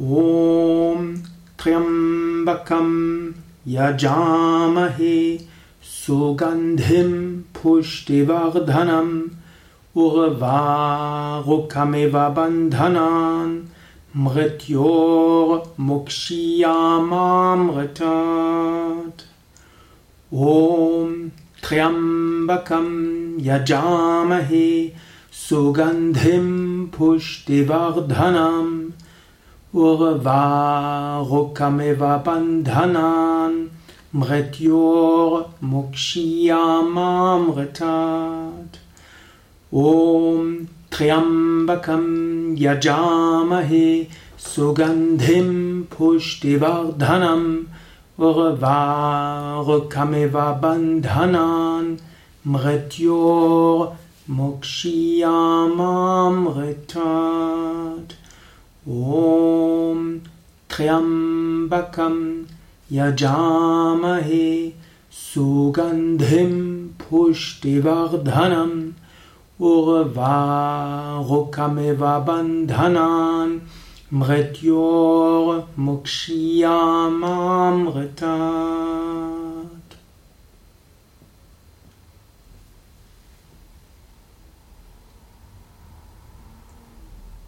ॐ त्र्यम्बकं यजामहे सुगन्धिं पुष्टिवर्धनम् उर्वारुकमिव बन्धनान् मृत्योर्मुक्षीयामामृतात्। ॐ त्र्यम्बकं यजामहे सुगन्धिं पुष्टिवर्धनम् उर्वारुकमिव बन्धनान् मृत्योर्मुक्षीयामामृतात् ॐ त्र्यम्बकं यजामहे सुगन्धिं पुष्टिवर्धनम् उर्वारुकमिव बन्धनान् मृत्योर्मुक्षीयामामृतात् ॐ त्र्यम्बकं यजामहे सुगन्धिं पुष्टिवर्धनम् उर्वारुकमिव बन्धनान् मृत्योर्मुक्षीयामामृतात्